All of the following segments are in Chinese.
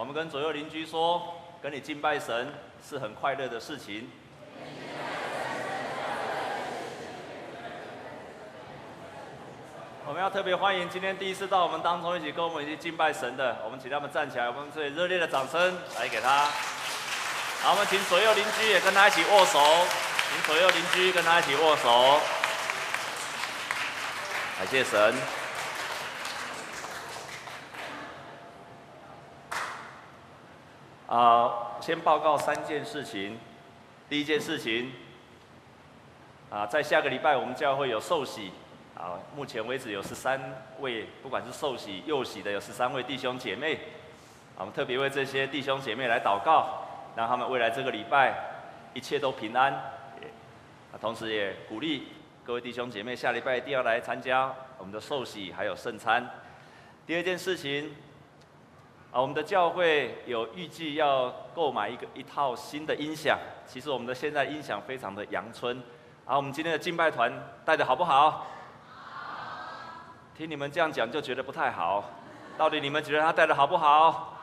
我们跟左右邻居说，跟你敬拜神是很快乐的事情。我们要特别欢迎今天第一次到我们当中一起跟我们一起敬拜神的，我们请他们站起来，我们最热烈的掌声来给他。好，我们请左右邻居也跟他一起握手，请左右邻居跟他一起握手。感谢神。啊、先报告三件事情。第一件事情，啊、在下个礼拜我们教会有受洗，啊，目前为止有十三位，不管是受洗、幼洗的，有十三位弟兄姐妹。我们特别为这些弟兄姐妹来祷告，让他们未来这个礼拜一切都平安。啊，同时也鼓励。各位弟兄姐妹，下礼拜一定要来参加我们的寿喜，还有圣餐。第二件事情，啊，我们的教会有预计要购买一个一套新的音响。其实我们的现在音响非常的阳春。啊，我们今天的敬拜团带的好不好？好。听你们这样讲就觉得不太好。到底你们觉得他带的好不好？好。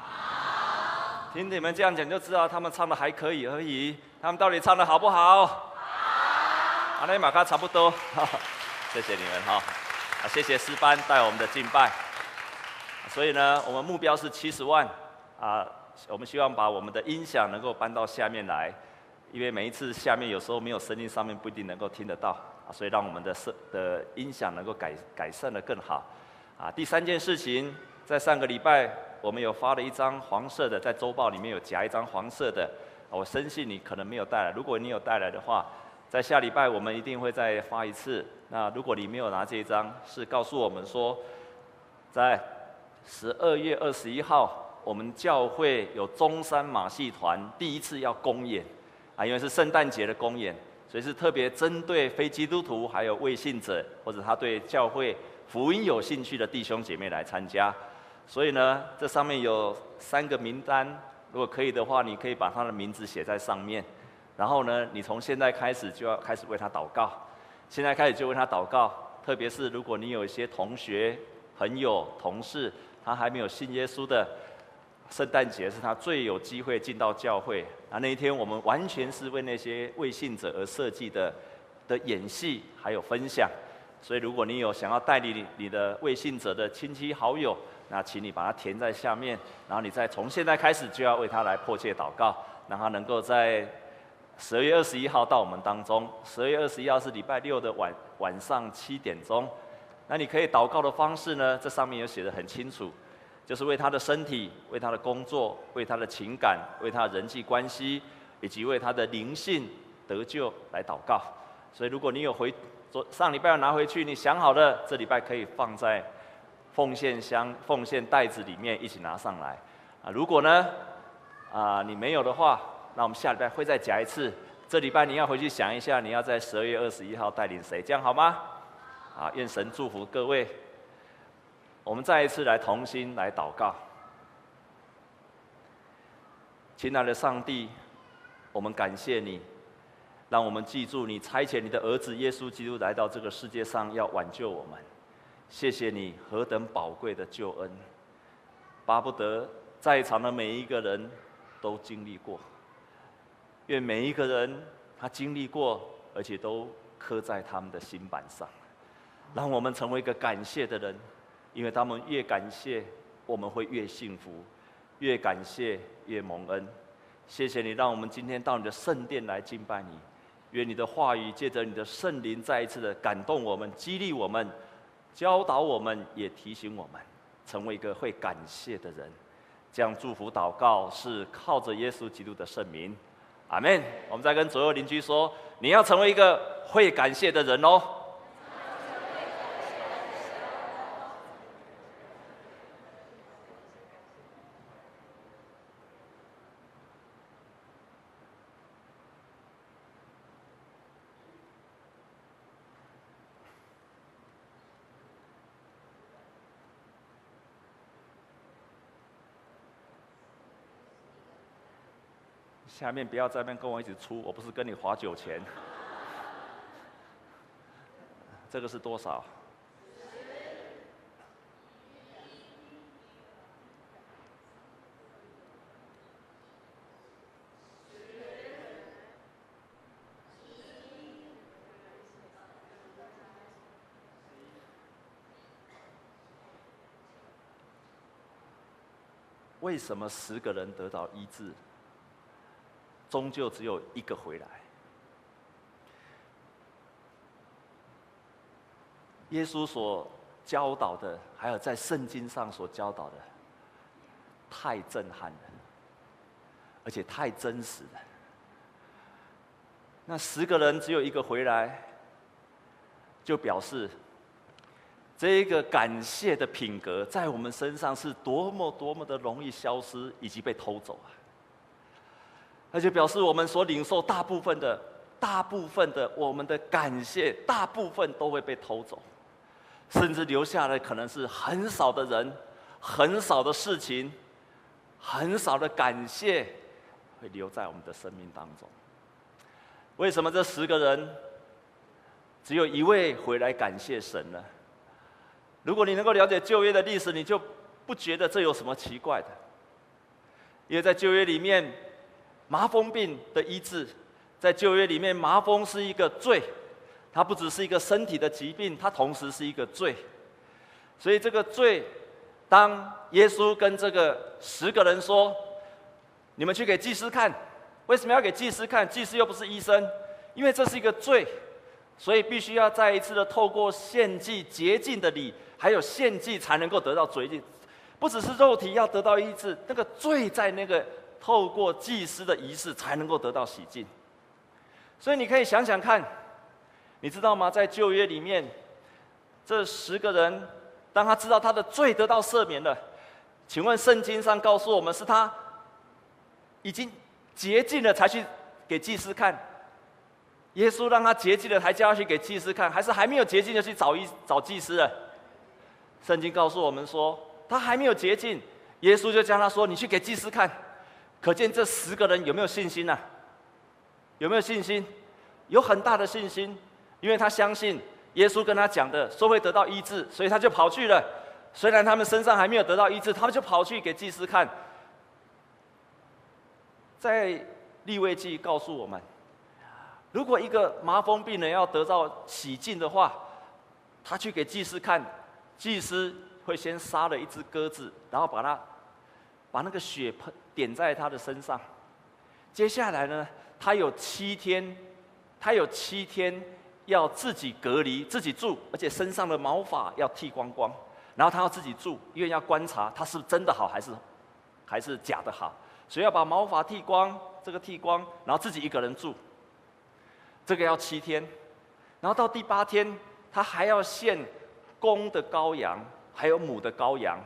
听你们这样讲就知道他们唱的还可以而已。他们到底唱的好不好？阿内马卡差不多，谢谢你们哈，啊，谢谢诗班带我们的敬拜。所以呢，我们目标是七十万，啊，我们希望把我们的音响能够搬到下面来，因为每一次下面有时候没有声音，上面不一定能够听得到，啊，所以让我们的声的音响能够改改善得更好。啊，第三件事情，在上个礼拜我们有发了一张黄色的，在周报里面有夹一张黄色的，我深信你可能没有带来，如果你有带来的话。在下礼拜我们一定会再发一次。那如果你没有拿这一张，是告诉我们说，在十二月二十一号，我们教会有中山马戏团第一次要公演，啊，因为是圣诞节的公演，所以是特别针对非基督徒还有未信者，或者他对教会福音有兴趣的弟兄姐妹来参加。所以呢，这上面有三个名单，如果可以的话，你可以把他的名字写在上面。然后呢，你从现在开始就要开始为他祷告，现在开始就为他祷告。特别是如果你有一些同学、朋友、同事，他还没有信耶稣的，圣诞节是他最有机会进到教会。啊，那一天我们完全是为那些未信者而设计的的演戏，还有分享。所以如果你有想要带领你的未信者的亲戚好友，那请你把它填在下面，然后你再从现在开始就要为他来迫切祷告，让他能够在。十二月二十一号到我们当中，十二月二十一号是礼拜六的晚晚上七点钟。那你可以祷告的方式呢？这上面有写得很清楚，就是为他的身体、为他的工作、为他的情感、为他人际关系，以及为他的灵性得救来祷告。所以如果你有回昨上礼拜要拿回去，你想好了，这礼拜可以放在奉献箱、奉献袋子里面一起拿上来。啊，如果呢，啊你没有的话。那我们下礼拜会再夹一次。这礼拜你要回去想一下，你要在十二月二十一号带领谁，这样好吗？好，愿神祝福各位。我们再一次来同心来祷告。亲爱的上帝，我们感谢你，让我们记住你差遣你的儿子耶稣基督来到这个世界上要挽救我们。谢谢你何等宝贵的救恩，巴不得在场的每一个人都经历过。愿每一个人他经历过，而且都刻在他们的心板上，让我们成为一个感谢的人，因为他们越感谢，我们会越幸福；越感谢，越蒙恩。谢谢你，让我们今天到你的圣殿来敬拜你。愿你的话语借着你的圣灵再一次的感动我们、激励我们、教导我们，也提醒我们，成为一个会感谢的人。这样祝福祷告是靠着耶稣基督的圣名。阿门！我们再跟左右邻居说，你要成为一个会感谢的人哦。下面不要在那跟我一起出，我不是跟你划酒钱。这个是多少？为什么十个人得到一致？终究只有一个回来？耶稣所教导的，还有在圣经上所教导的，太震撼了，而且太真实了。那十个人只有一个回来，就表示这个感谢的品格在我们身上是多么多么的容易消失以及被偷走啊！那就表示我们所领受大部分的、大部分的我们的感谢，大部分都会被偷走。甚至留下来可能是很少的人，很少的事情，很少的感谢，会留在我们的生命当中。为什么这十个人只有一位回来感谢神呢？如果你能够了解旧约的历史，你就不觉得这有什么奇怪的。因为在旧约里面，麻风病的医治，在旧约里面，麻风是一个罪。它不只是一个身体的疾病，它同时是一个罪。所以这个罪，当耶稣跟这个十个人说：“你们去给祭司看，为什么要给祭司看？祭司又不是医生，因为这是一个罪，所以必须要再一次的透过献祭洁净的礼，还有献祭才能够得到洁净。不只是肉体要得到医治，那个罪在那个透过祭司的仪式才能够得到洗净。所以你可以想想看。”你知道吗？在旧约里面，这十个人，当他知道他的罪得到赦免了，请问圣经上告诉我们，是他已经洁净了才去给祭司看？耶稣让他洁净了才叫他去给祭司看，还是还没有洁净就去找一找祭司了？圣经告诉我们说，他还没有洁净，耶稣就叫他说：“你去给祭司看。”可见这十个人有没有信心呢？有没有信心？有很大的信心。因为他相信耶稣跟他讲的说会得到医治，所以他就跑去了。虽然他们身上还没有得到医治，他们就跑去给祭司看。在利未记告诉我们，如果一个麻风病人要得到洗净的话，他去给祭司看，祭司会先杀了一只鸽子，然后把它把那个血喷点在他的身上。接下来呢，他有七天，他有七天。要自己隔离，自己住，而且身上的毛发要剃光光，然后他要自己住，因为要观察他是真的好还是还是假的好，所以要把毛发剃光，这个剃光，然后自己一个人住，这个要七天，然后到第八天，他还要献公的羔羊，还有母的羔羊，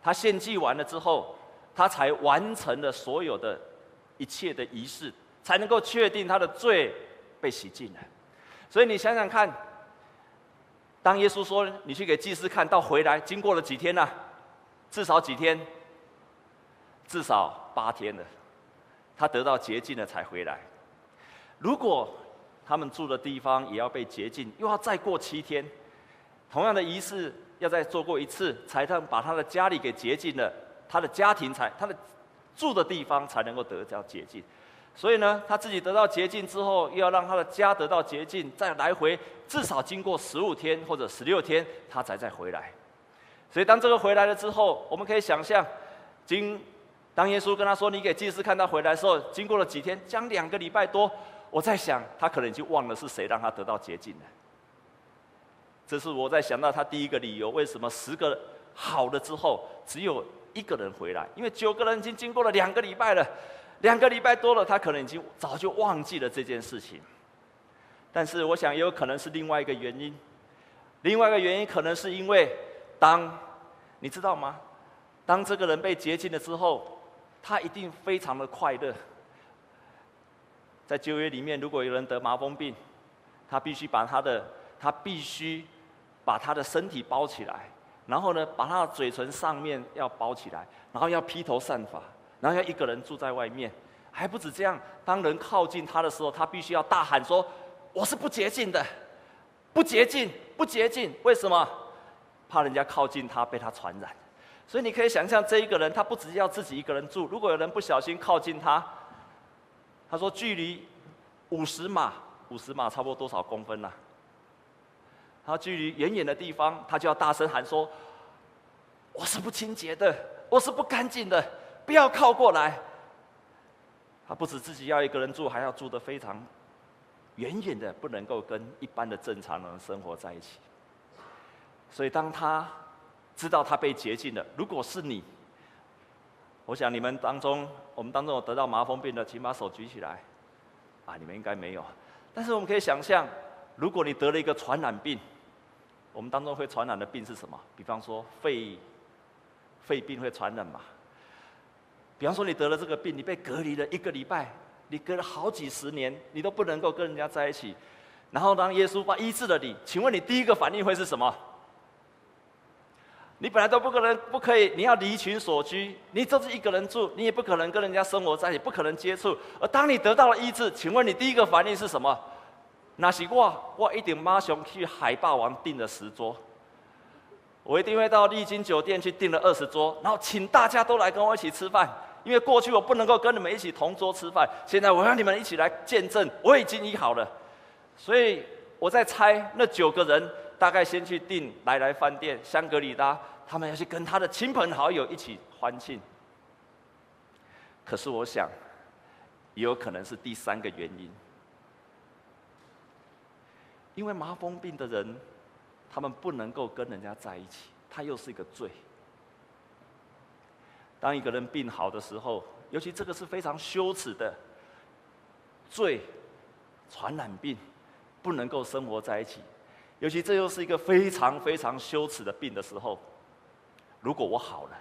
他献祭完了之后，他才完成了所有的一切的仪式，才能够确定他的罪被洗净了。所以你想想看，当耶稣说你去给祭司看到回来，经过了几天呢？至少几天？至少八天了。他得到洁净了才回来。如果他们住的地方也要被洁净，又要再过七天，同样的仪式要再做过一次，才能把他的家里给洁净了，他的家庭才他的住的地方才能够得到洁净。所以呢，他自己得到洁净之后，又要让他的家得到洁净，再来回至少经过十五天或者十六天，他才再回来。所以当这个回来了之后，我们可以想象，经当耶稣跟他说：“你给祭司看他回来的时候，经过了几天，将两个礼拜多。”我在想，他可能已经忘了是谁让他得到洁净了。这是我在想到他第一个理由：为什么十个好了之后，只有一个人回来？因为九个人已经经过了两个礼拜了。两个礼拜多了，他可能已经早就忘记了这件事情。但是，我想也有可能是另外一个原因。另外一个原因可能是因为，当你知道吗？当这个人被洁净了之后，他一定非常的快乐。在旧约里面，如果有人得麻风病，他必须把他的他必须把他的身体包起来，然后呢，把他的嘴唇上面要包起来，然后要披头散发。然后要一个人住在外面，还不止这样。当人靠近他的时候，他必须要大喊说：“我是不洁净的，不洁净，不洁净。”为什么？怕人家靠近他被他传染。所以你可以想象，这一个人他不只要自己一个人住，如果有人不小心靠近他，他说距离五十码，五十码差不多多少公分呢？他距离远远的地方，他就要大声喊说：“我是不清洁的，我是不干净的。”不要靠过来。他不止自己要一个人住，还要住得非常远远的，不能够跟一般的正常人生活在一起。所以当他知道他被洁净了，如果是你，我想你们当中，我们当中有得到麻风病的，请把手举起来。啊，你们应该没有。但是我们可以想象，如果你得了一个传染病，我们当中会传染的病是什么？比方说肺，肺病会传染嘛？比方说你得了这个病，你被隔离了一个礼拜，你隔了好几十年，你都不能够跟人家在一起。然后当耶稣把医治了你，请问你第一个反应会是什么？你本来都不可能不可以，你要离群索居，你就是一个人住，你也不可能跟人家生活在一起，不可能接触。而当你得到了医治，请问你第一个反应是什么？那是我，我一定马上去海霸王订了十桌，我一定会到丽晶酒店去订了二十桌，然后请大家都来跟我一起吃饭。因为过去我不能够跟你们一起同桌吃饭，现在我让你们一起来见证，我已经医好了。所以我在猜，那九个人大概先去订来来饭店、香格里拉，他们要去跟他的亲朋好友一起欢庆。可是我想，也有可能是第三个原因。因为麻风病的人，他们不能够跟人家在一起，他又是一个罪。当一个人病好的时候，尤其这个是非常羞耻的罪，传染病，不能够生活在一起。尤其这又是一个非常非常羞耻的病的时候，如果我好了，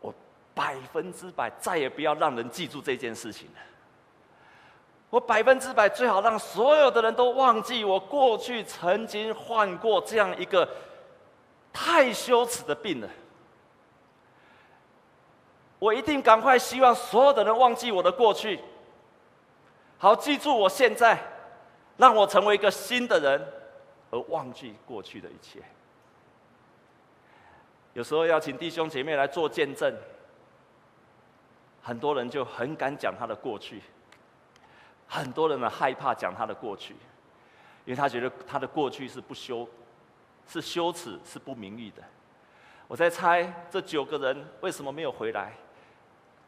我百分之百再也不要让人记住这件事情了。我百分之百最好让所有的人都忘记我过去曾经患过这样一个太羞耻的病了。我一定赶快希望所有的人忘记我的过去，好记住我现在，让我成为一个新的人，而忘记过去的一切。有时候要请弟兄姐妹来做见证，很多人就很敢讲他的过去。很多人呢害怕讲他的过去，因为他觉得他的过去是不羞，是羞耻，是不名誉的。我在猜这九个人为什么没有回来？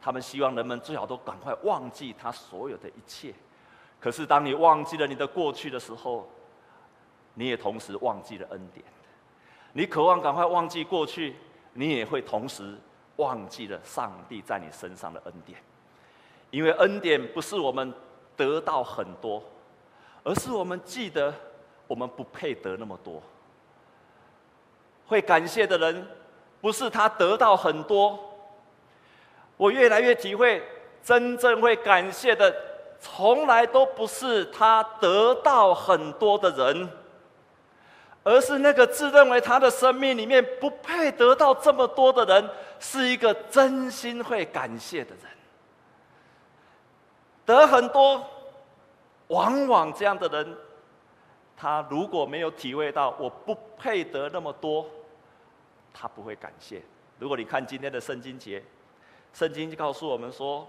他们希望人们最好都赶快忘记他所有的一切。可是当你忘记了你的过去的时候，你也同时忘记了恩典。你渴望赶快忘记过去，你也会同时忘记了上帝在你身上的恩典，因为恩典不是我们。得到很多，而是我们记得，我们不配得那么多。会感谢的人，不是他得到很多。我越来越体会，真正会感谢的，从来都不是他得到很多的人，而是那个自认为他的生命里面不配得到这么多的人，是一个真心会感谢的人。得很多，往往这样的人，他如果没有体会到我不配得那么多，他不会感谢。如果你看今天的圣经节，圣经就告诉我们说，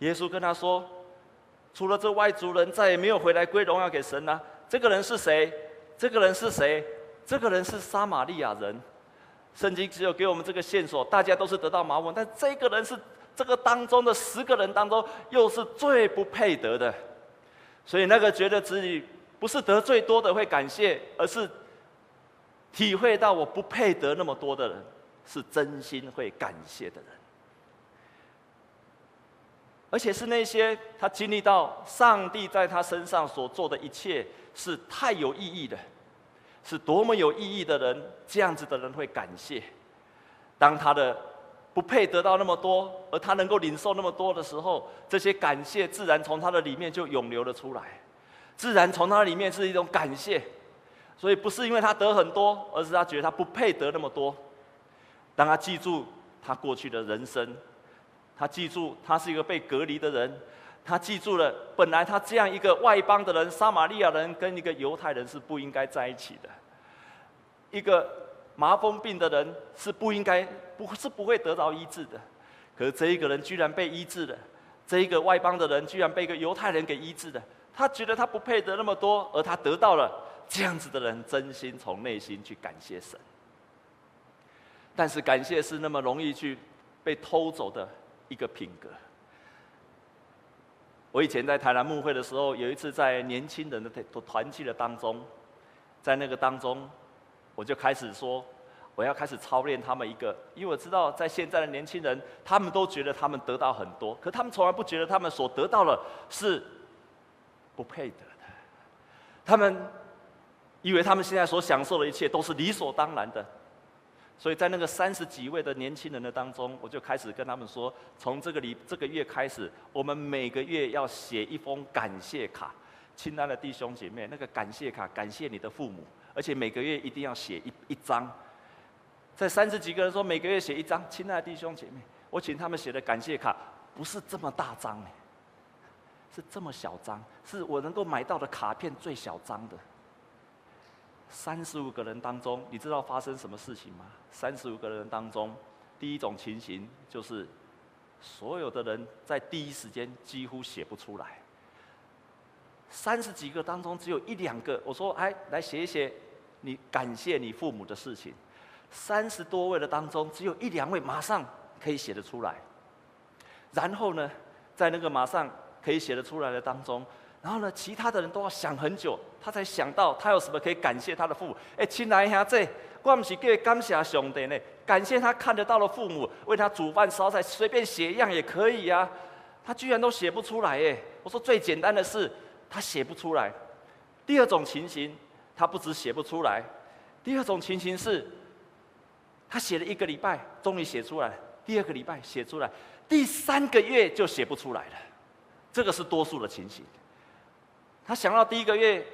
耶稣跟他说，除了这外族人，再也没有回来归荣耀给神了。这个人是谁？这个人是谁？这个人是撒玛利亚人。圣经只有给我们这个线索，大家都是得到麻风，但这个人是。这个当中的十个人当中，又是最不配得的，所以那个觉得自己不是得最多的会感谢，而是体会到我不配得那么多的人，是真心会感谢的人，而且是那些他经历到上帝在他身上所做的一切是太有意义的，是多么有意义的人，这样子的人会感谢，当他的。不配得到那么多，而他能够领受那么多的时候，这些感谢自然从他的里面就涌流了出来，自然从他里面是一种感谢，所以不是因为他得很多，而是他觉得他不配得那么多。当他记住他过去的人生，他记住他是一个被隔离的人，他记住了本来他这样一个外邦的人，撒玛利亚人跟一个犹太人是不应该在一起的，一个。麻风病的人是不应该，不是不会得到医治的，可是这一个人居然被医治了，这一个外邦的人居然被一个犹太人给医治了，他觉得他不配得那么多，而他得到了，这样子的人真心从内心去感谢神。但是感谢是那么容易去被偷走的一个品格。我以前在台南牧会的时候，有一次在年轻人的团团契的当中，在那个当中，我就开始说，我要开始操练他们一个，因为我知道在现在的年轻人，他们都觉得他们得到很多，可他们从来不觉得他们所得到的是不配得的，他们以为他们现在所享受的一切都是理所当然的。所以在那个三十几位的年轻人的当中，我就开始跟他们说，从这个礼这个月开始，我们每个月要写一封感谢卡，亲爱的弟兄姐妹，那个感谢卡感谢你的父母，而且每个月一定要写一一张。在三十几个人说每个月写一张，亲爱的弟兄姐妹，我请他们写的感谢卡不是这么大张哎，是这么小张，是我能够买到的卡片最小张的。三十五个人当中，你知道发生什么事情吗？三十五个人当中，第一种情形就是，所有的人在第一时间几乎写不出来。三十几个当中，只有一两个，我说：“哎，来写一写，你感谢你父母的事情。”三十多位的当中，只有一两位马上可以写得出来。然后呢，在那个马上可以写得出来的当中。然后呢，其他的人都要想很久，他才想到他有什么可以感谢他的父母。哎，亲爱兄弟，我不是叫感谢上帝呢，感谢他看得到的父母为他煮饭烧菜，随便写一样也可以呀、他居然都写不出来耶！我说最简单的是他写不出来。第二种情形，他不止写不出来，第二种情形是，他写了一个礼拜，终于写出来；第二个礼拜写出来，第三个月就写不出来了。这个是多数的情形。他想到第一个月，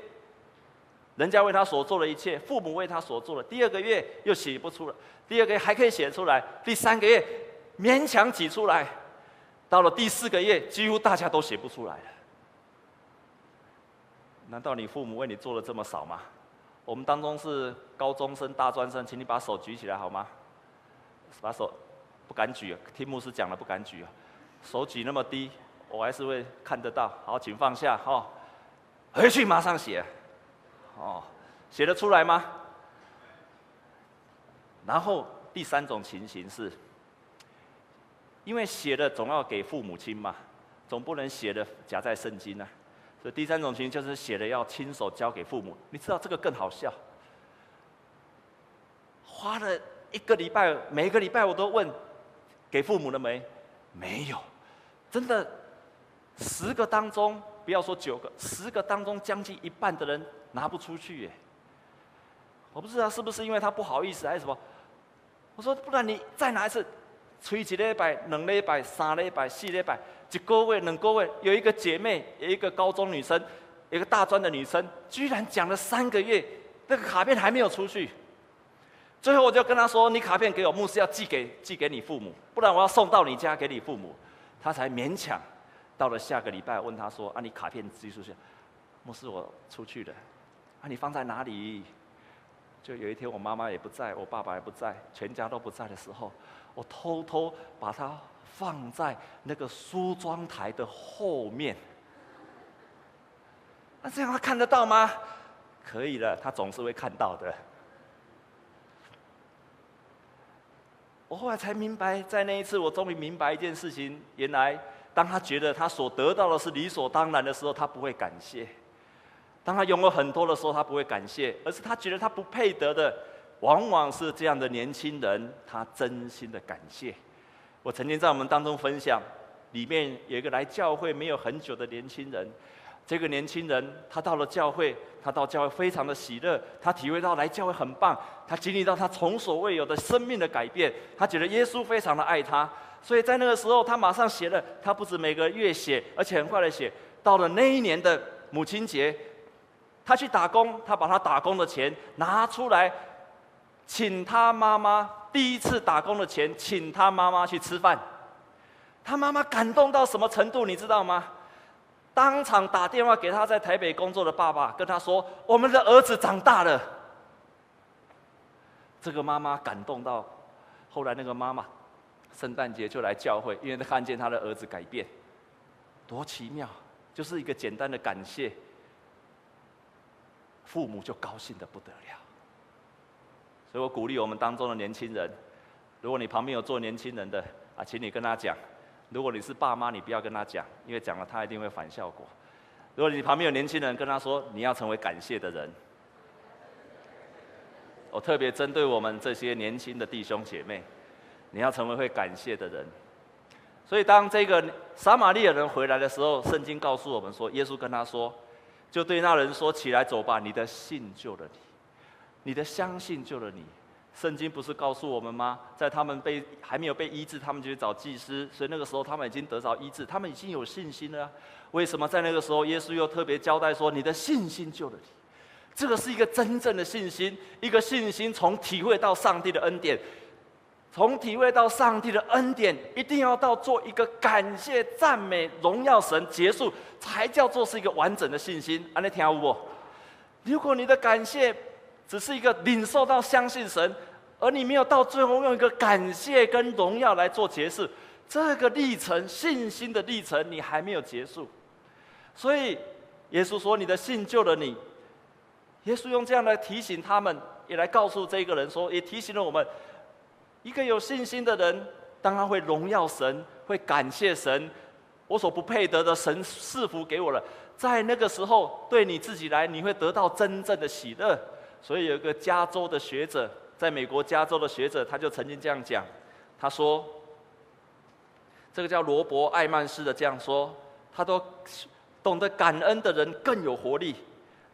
人家为他所做的一切，父母为他所做的；第二个月又写不出来，第二个月还可以写出来，第三个月勉强挤出来，到了第四个月，几乎大家都写不出来了。难道你父母为你做了这么少吗？我们当中是高中生、大专生，请你把手举起来好吗？把手不敢举，听牧师讲了不敢举，手举那么低，我还是会看得到。好，请放下哈。回去马上写，哦，写得出来吗？然后第三种情形是，因为写的总要给父母亲嘛，总不能写的夹在圣经啊。所以第三种情形就是写的要亲手交给父母。你知道这个更好笑，花了一个礼拜，每个礼拜我都问，给父母了没？没有，真的，十个当中。不要说九个，十个当中将近一半的人拿不出去耶。我不知道是不是因为他不好意思还是什么。我说不然你再拿一次，吹一礼拜、两礼拜、三礼拜、四礼拜，一个月、两个月，有一个姐妹，有一个高中女生，有一个大专的女生，居然讲了三个月，那个卡片还没有出去。最后我就跟她说：“你卡片给我，牧师要寄给寄给你父母，不然我要送到你家给你父母。”她才勉强。到了下个礼拜，问她说：“啊，你卡片寄出去？牧师，我出去了。啊，你放在哪里？”就有一天，我妈妈也不在，我爸爸也不在，全家都不在的时候，我偷偷把它放在那个梳妆台的后面。那这样他看得到吗？可以了，他总是会看到的。我后来才明白，在那一次，我终于明白一件事情，原来。当他觉得他所得到的是理所当然的时候，他不会感谢；当他拥有很多的时候，他不会感谢，而是他觉得他不配得的，往往是这样的年轻人，他真心的感谢。我曾经在我们当中分享，里面有一个来教会没有很久的年轻人。这个年轻人，他到了教会，他到教会非常的喜乐，他体会到来教会很棒，他经历到他从所未有的生命的改变，他觉得耶稣非常的爱他，所以在那个时候，他马上写了，他不止每个月写，而且很快的写，到了那一年的母亲节，他去打工，他把他打工的钱拿出来，请他妈妈第一次打工的钱，请他妈妈去吃饭，他妈妈感动到什么程度，你知道吗？当场打电话给他在台北工作的爸爸，跟他说：“我们的儿子长大了。”这个妈妈感动到，后来那个妈妈圣诞节就来教会，因为他看见他的儿子改变，多奇妙！就是一个简单的感谢，父母就高兴的不得了。所以我鼓励我们当中的年轻人，如果你旁边有做年轻人的，啊，请你跟他讲。如果你是爸妈，你不要跟他讲，因为讲了他一定会反效果。如果你旁边有年轻人，跟他说你要成为感谢的人。我特别针对我们这些年轻的弟兄姐妹，你要成为会感谢的人。所以当这个撒玛利亚人回来的时候，圣经告诉我们说，耶稣跟他说，就对那人说：“起来走吧，你的信救了你，你的相信救了你。”圣经不是告诉我们吗？在他们被还没有被医治，他们就去找祭司，所以那个时候他们已经得着医治，他们已经有信心了。为什么在那个时候，耶稣又特别交代说：“你的信心救了你。”这个是一个真正的信心，一个信心从体会到上帝的恩典，从体会到上帝的恩典，一定要到做一个感谢、赞美、荣耀神结束，才叫做是一个完整的信心。安利听有无？如果你的感谢只是一个领受到相信神，而你没有到最后用一个感谢跟荣耀来做结束，这个历程信心的历程你还没有结束。所以耶稣说：“你的信救了你。”耶稣用这样来提醒他们，也来告诉这个人说，也提醒了我们：一个有信心的人，当然会荣耀神，会感谢神，我所不配得的神赐福给我了。在那个时候，对你自己来，你会得到真正的喜乐。所以有一个加州的学者，在美国加州的学者，他就曾经这样讲：他说，这个叫罗伯·艾曼斯的这样说，他说，懂得感恩的人更有活力。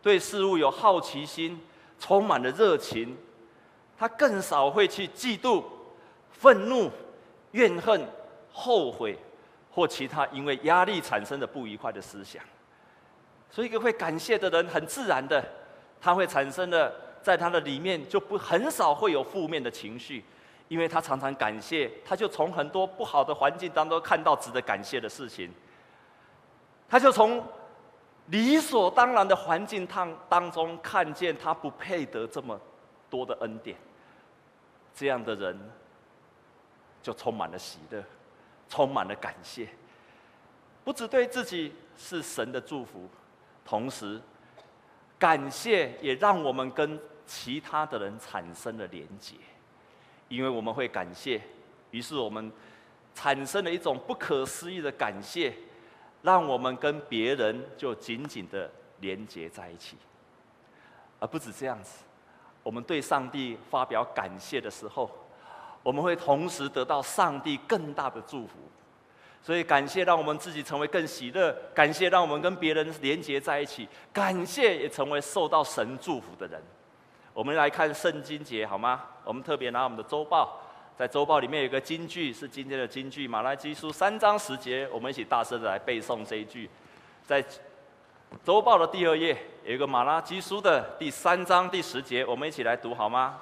对事物有好奇心，充满了热情，他更少会去嫉妒、愤怒、怨恨、后悔或其他因为压力产生的不愉快的思想。所以，一个会感谢的人，很自然的，他会产生的，在他的里面就不很少会有负面的情绪，因为他常常感谢，他就从很多不好的环境当中看到值得感谢的事情，他就从。理所当然的环境当当中，看见他不配得这么多的恩典，这样的人就充满了喜乐，充满了感谢。不只对自己是神的祝福，同时感谢也让我们跟其他的人产生了连结，因为我们会感谢，于是我们产生了一种不可思议的感谢。让我们跟别人就紧紧的连接在一起，而不止这样子。我们对上帝发表感谢的时候，我们会同时得到上帝更大的祝福。所以，感谢让我们自己成为更喜乐，感谢让我们跟别人连接在一起，感谢也成为受到神祝福的人。我们来看圣经节好吗？我们特别拿我们的周报。在周报里面有一个金句，是今天的金句，《马拉基书》三章十节，我们一起大声的来背诵这一句。在周报的第二页有一个《马拉基书》的第三章第十节，我们一起来读好吗？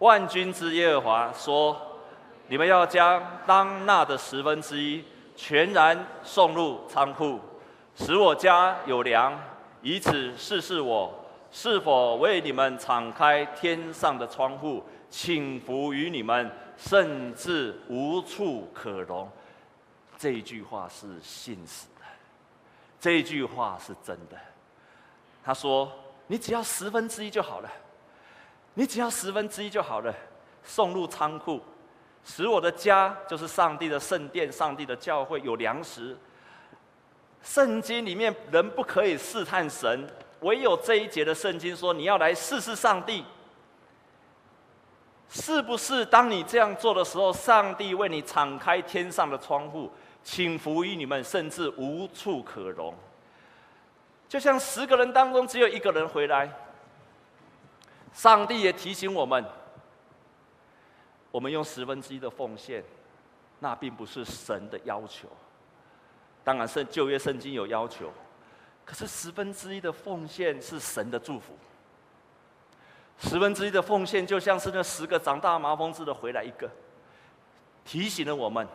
万军之耶和华说：“你们要将当纳的十分之一全然送入仓库，使我家有粮，以此试试我是否为你们敞开天上的窗户。”倾福于你们，甚至无处可容。这一句话是信实的，这一句话是真的。他说：“你只要十分之一就好了，你只要十分之一就好了，送入仓库，使我的家就是上帝的圣殿、上帝的教会有粮食。”圣经里面人不可以试探神，唯有这一节的圣经说：“你要来试试上帝。”是不是当你这样做的时候，上帝为你敞开天上的窗户，倾福于你们，甚至无处可容？就像十个人当中只有一个人回来，上帝也提醒我们：我们用十分之一的奉献，那并不是神的要求。当然，圣旧约圣经有要求，可是十分之一的奉献是神的祝福。十分之一的奉献，就像是那十个长大麻风似的回来一个，提醒了我们：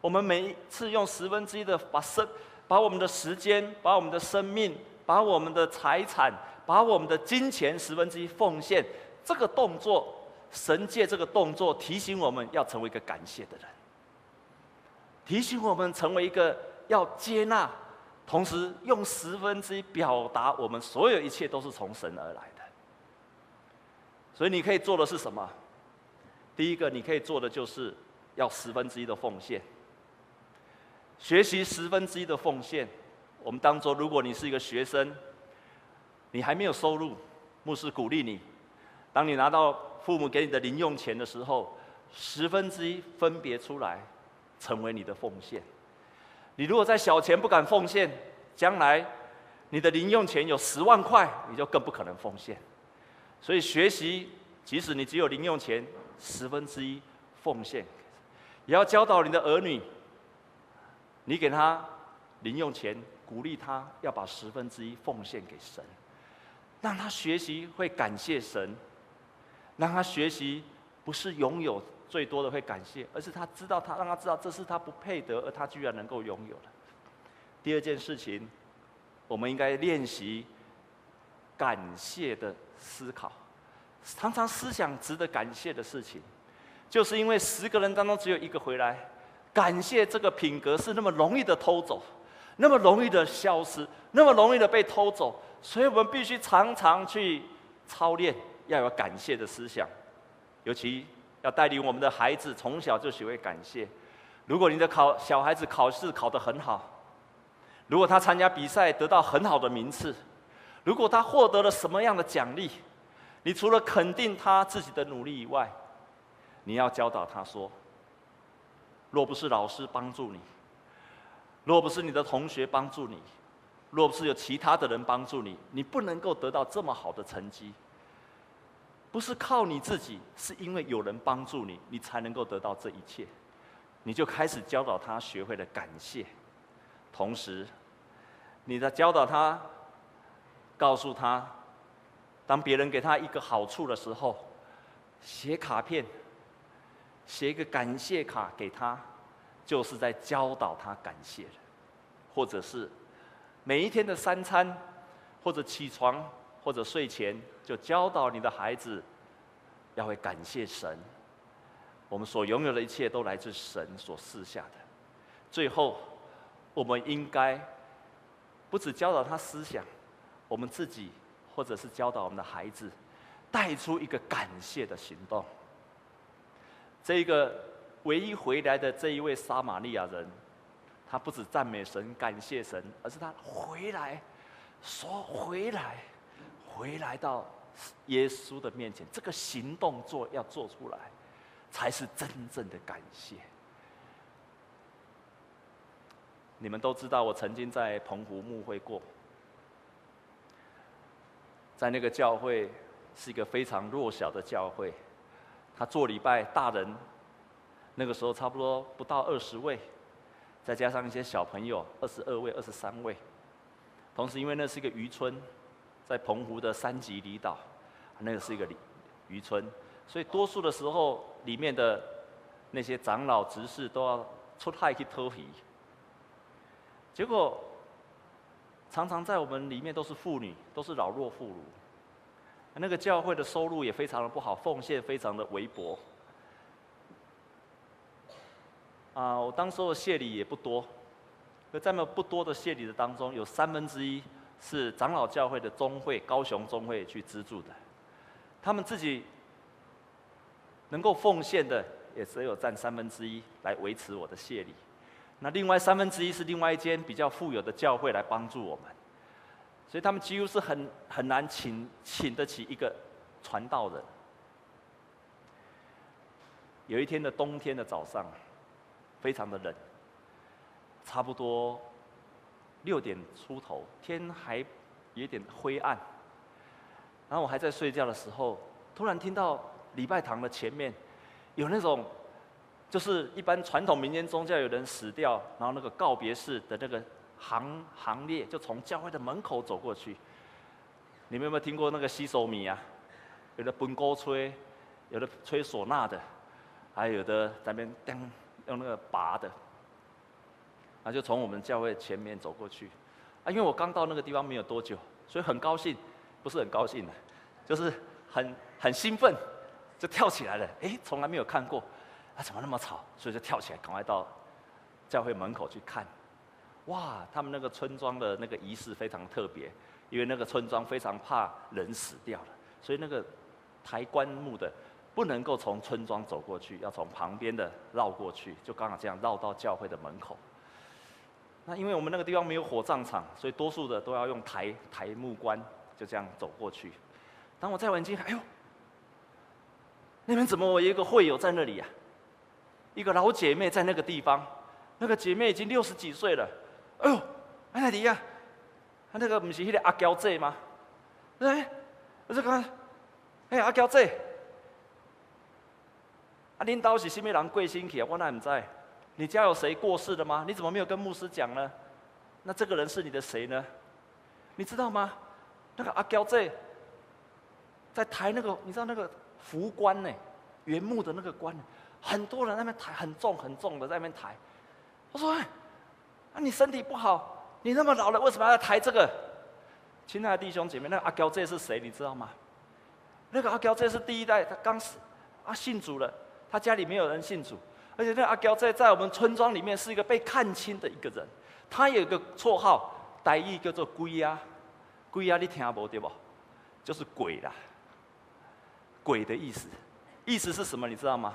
我们每一次用十分之一的把生，把我们的时间、把我们的生命、把我们的财产、把我们的金钱十分之一奉献，这个动作，神借这个动作提醒我们要成为一个感谢的人，提醒我们成为一个要接纳，同时用十分之一表达我们所有一切都是从神而来的。所以你可以做的是什么？第一个，你可以做的就是要十分之一的奉献。学习十分之一的奉献，我们当作如果你是一个学生，你还没有收入，牧师鼓励你，当你拿到父母给你的零用钱的时候，十分之一分别出来，成为你的奉献。你如果在小钱不敢奉献，将来你的零用钱有十万块，你就更不可能奉献。所以学习，即使你只有零用钱十分之一奉献，也要教导你的儿女。你给他零用钱，鼓励他要把十分之一奉献给神，让他学习会感谢神，让他学习不是拥有最多的会感谢，而是他知道他让他知道这是他不配得，而他居然能够拥有的。第二件事情，我们应该练习感谢的思考，常常思想值得感谢的事情，就是因为十个人当中只有一个回来。感谢这个品格是那么容易的偷走，那么容易的消失，那么容易的被偷走，所以我们必须常常去操练，要有感谢的思想，尤其要带领我们的孩子从小就学会感谢。如果你的考小孩子考试考得很好，如果他参加比赛得到很好的名次，如果他获得了什么样的奖励，你除了肯定他自己的努力以外，你要教导他说。若不是老师帮助你，若不是你的同学帮助你，若不是有其他的人帮助你，你不能够得到这么好的成绩。不是靠你自己，是因为有人帮助你，你才能够得到这一切。你就开始教导他学会了感谢，同时，你在教导他，告诉他，当别人给他一个好处的时候，写卡片。写一个感谢卡给他，就是在教导他感谢，或者是每一天的三餐，或者起床，或者睡前，就教导你的孩子要会感谢神。我们所拥有的一切都来自神所赐下的。最后，我们应该不只教导他思想，我们自己或者是教导我们的孩子，带出一个感谢的行动。这个唯一回来的这一位撒玛利亚人，他不止赞美神、感谢神，而是他回来，说回来，回来到耶稣的面前，这个行动做要做出来，才是真正的感谢。你们都知道，我曾经在澎湖牧会过，在那个教会是一个非常弱小的教会。他做礼拜，大人那个时候差不多不到二十位，再加上一些小朋友，二十二位、二十三位。同时，因为那是一个渔村，在澎湖的三级离岛，那个是一个渔村，所以多数的时候，里面的那些长老执事都要出海去偷鱼。结果常常在我们里面都是妇女，都是老弱妇孺。那个教会的收入也非常的不好，奉献非常的微薄。啊，我当时的谢礼也不多，可在那不多的谢礼的当中，有三分之一是长老教会的中会高雄中会去资助的，他们自己能够奉献的也只有占三分之一来维持我的谢礼，那另外三分之一是另外一间比较富有的教会来帮助我们。所以他们几乎是很很难请请得起一个传道人。有一天的冬天的早上，非常的冷，差不多六点出头，天还有点灰暗。然后我还在睡觉的时候，突然听到礼拜堂的前面有那种，就是一般传统民间宗教有人死掉，然后那个告别式的那个。行行列就从教会的门口走过去。你们有没有听过那个西手米啊？有的本钩吹，有的吹唢呐的，还有的在那边噔用那个拔的。那，就从我们教会前面走过去。啊，因为我刚到那个地方没有多久，所以很高兴，不是很高兴的，就是很很兴奋，就跳起来了。哎，从来没有看过，啊，怎么那么吵？所以就跳起来，赶快到教会门口去看。哇，他们那个村庄的那个仪式非常特别，因为那个村庄非常怕人死掉了，所以那个抬棺木的不能够从村庄走过去，要从旁边的绕过去，就刚好这样绕到教会的门口。那因为我们那个地方没有火葬场，所以多数的都要用抬抬木棺，就这样走过去。当我再往近看，哎呦，那边怎么我有一个会友在那里呀、啊？一个老姐妹在那个地方，那个姐妹已经六十几岁了。哎呦，在哪里呀？他那个不是那个阿娇姐吗？哎，我就看，哎阿娇姐，啊领导是什么人贵姓去啊？我哪不知道。你家有谁过世的吗？你怎么没有跟牧师讲呢？那这个人是你的谁呢？你知道吗？那个阿娇在在抬那个，你知道那个福棺呢？原木的那个棺，很多人在那边抬，很重很重的在那边抬。我说：“哎，你身体不好，你那么老了，为什么要抬这个？”亲爱的弟兄姐妹，那个阿娇这是谁？你知道吗？那个阿娇这是第一代，他刚死，啊信主了，他家里没有人信主。而且那阿娇在在我们村庄里面是一个被看轻的一个人，他有一个绰号，台语叫做鬼呀，鬼呀，你听无对不？就是鬼啦，鬼的意思，意思是什么？你知道吗？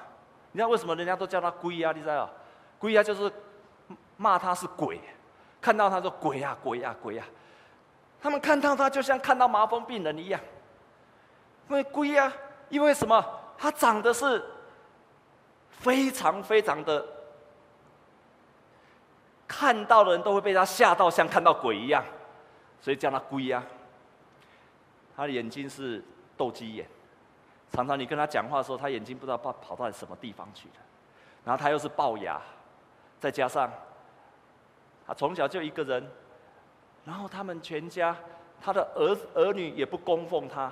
你知道为什么人家都叫他鬼呀？你知道？鬼呀就是骂他是鬼，看到他说鬼呀鬼呀鬼呀，他们看到他就像看到麻风病人一样，因为鬼呀，因为什么？他长得是。非常非常的，看到的人都会被他吓到，像看到鬼一样，所以叫他鬼啊。他的眼睛是斗鸡眼，常常你跟他讲话的时候，他眼睛不知道跑跑到什么地方去了。然后他又是龅牙，再加上他从小就一个人，然后他们全家他的儿儿女也不供奉他，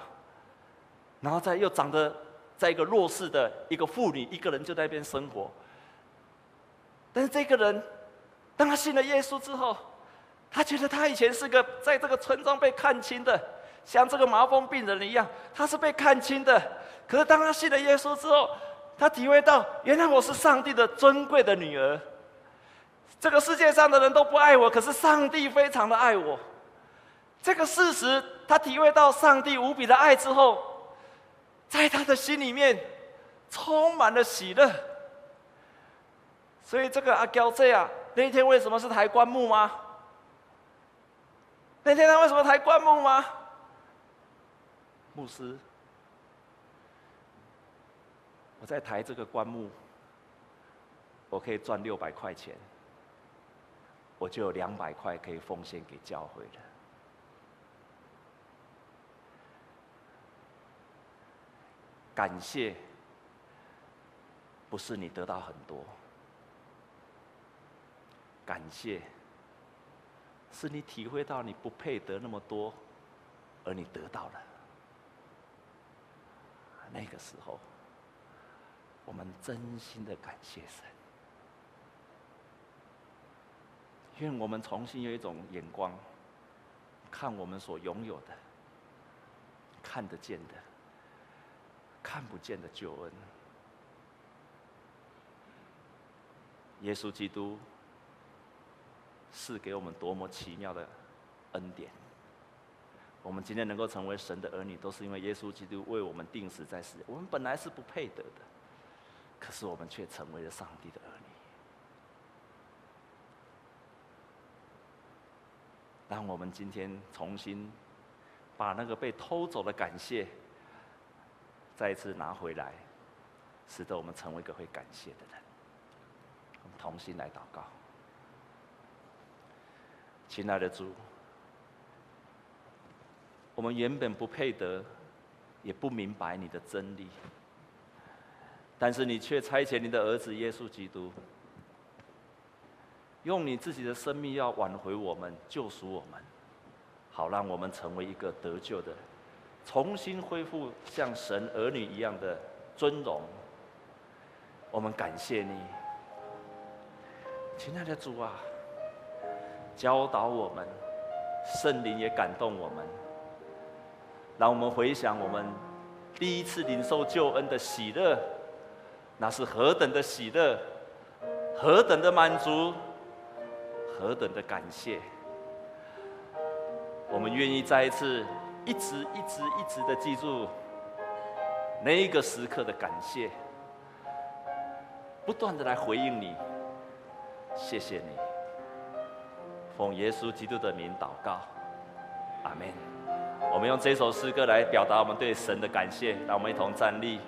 然后再又长得。在一个弱势的一个妇女，一个人就在那边生活。但是这个人，当他信了耶稣之后，他觉得他以前是个在这个村庄被看轻的，像这个麻风病人一样，他是被看轻的。可是当他信了耶稣之后，他体会到，原来我是上帝的尊贵的女儿。这个世界上的人都不爱我，可是上帝非常的爱我。这个事实，他体会到上帝无比的爱之后。在他的心里面充满了喜乐，所以这个阿娇这样，那一天为什么是抬棺木吗？那天他为什么抬棺木吗？牧师，我在抬这个棺木，我可以赚六百块钱，我就有两百块可以奉献给教会了。感谢，不是你得到很多，感谢，是你体会到你不配得那么多，而你得到了。那个时候，我们真心的感谢神，愿我们重新有一种眼光，看我们所拥有的，看得见的。看不见的救恩，耶稣基督是给我们多么奇妙的恩典！我们今天能够成为神的儿女，都是因为耶稣基督为我们钉死在世。我们本来是不配得的，可是我们却成为了上帝的儿女。当我们今天重新把那个被偷走的感谢，再一次拿回来，使得我们成为一个会感谢的人。我们同心来祷告，亲爱的主，我们原本不配得，也不明白你的真理，但是你却差遣你的儿子耶稣基督，用你自己的生命要挽回我们，救赎我们，好让我们成为一个得救的人。重新恢复像神儿女一样的尊荣，我们感谢你，亲爱的主啊，教导我们，圣灵也感动我们，让我们回想我们第一次领受救恩的喜乐，那是何等的喜乐，何等的满足，何等的感谢，我们愿意再一次。一直一直一直的记住，那一个时刻的感谢，不断的来回应你，谢谢你，奉耶稣基督的名祷告，阿门。我们用这首诗歌来表达我们对神的感谢，让我们一同站立。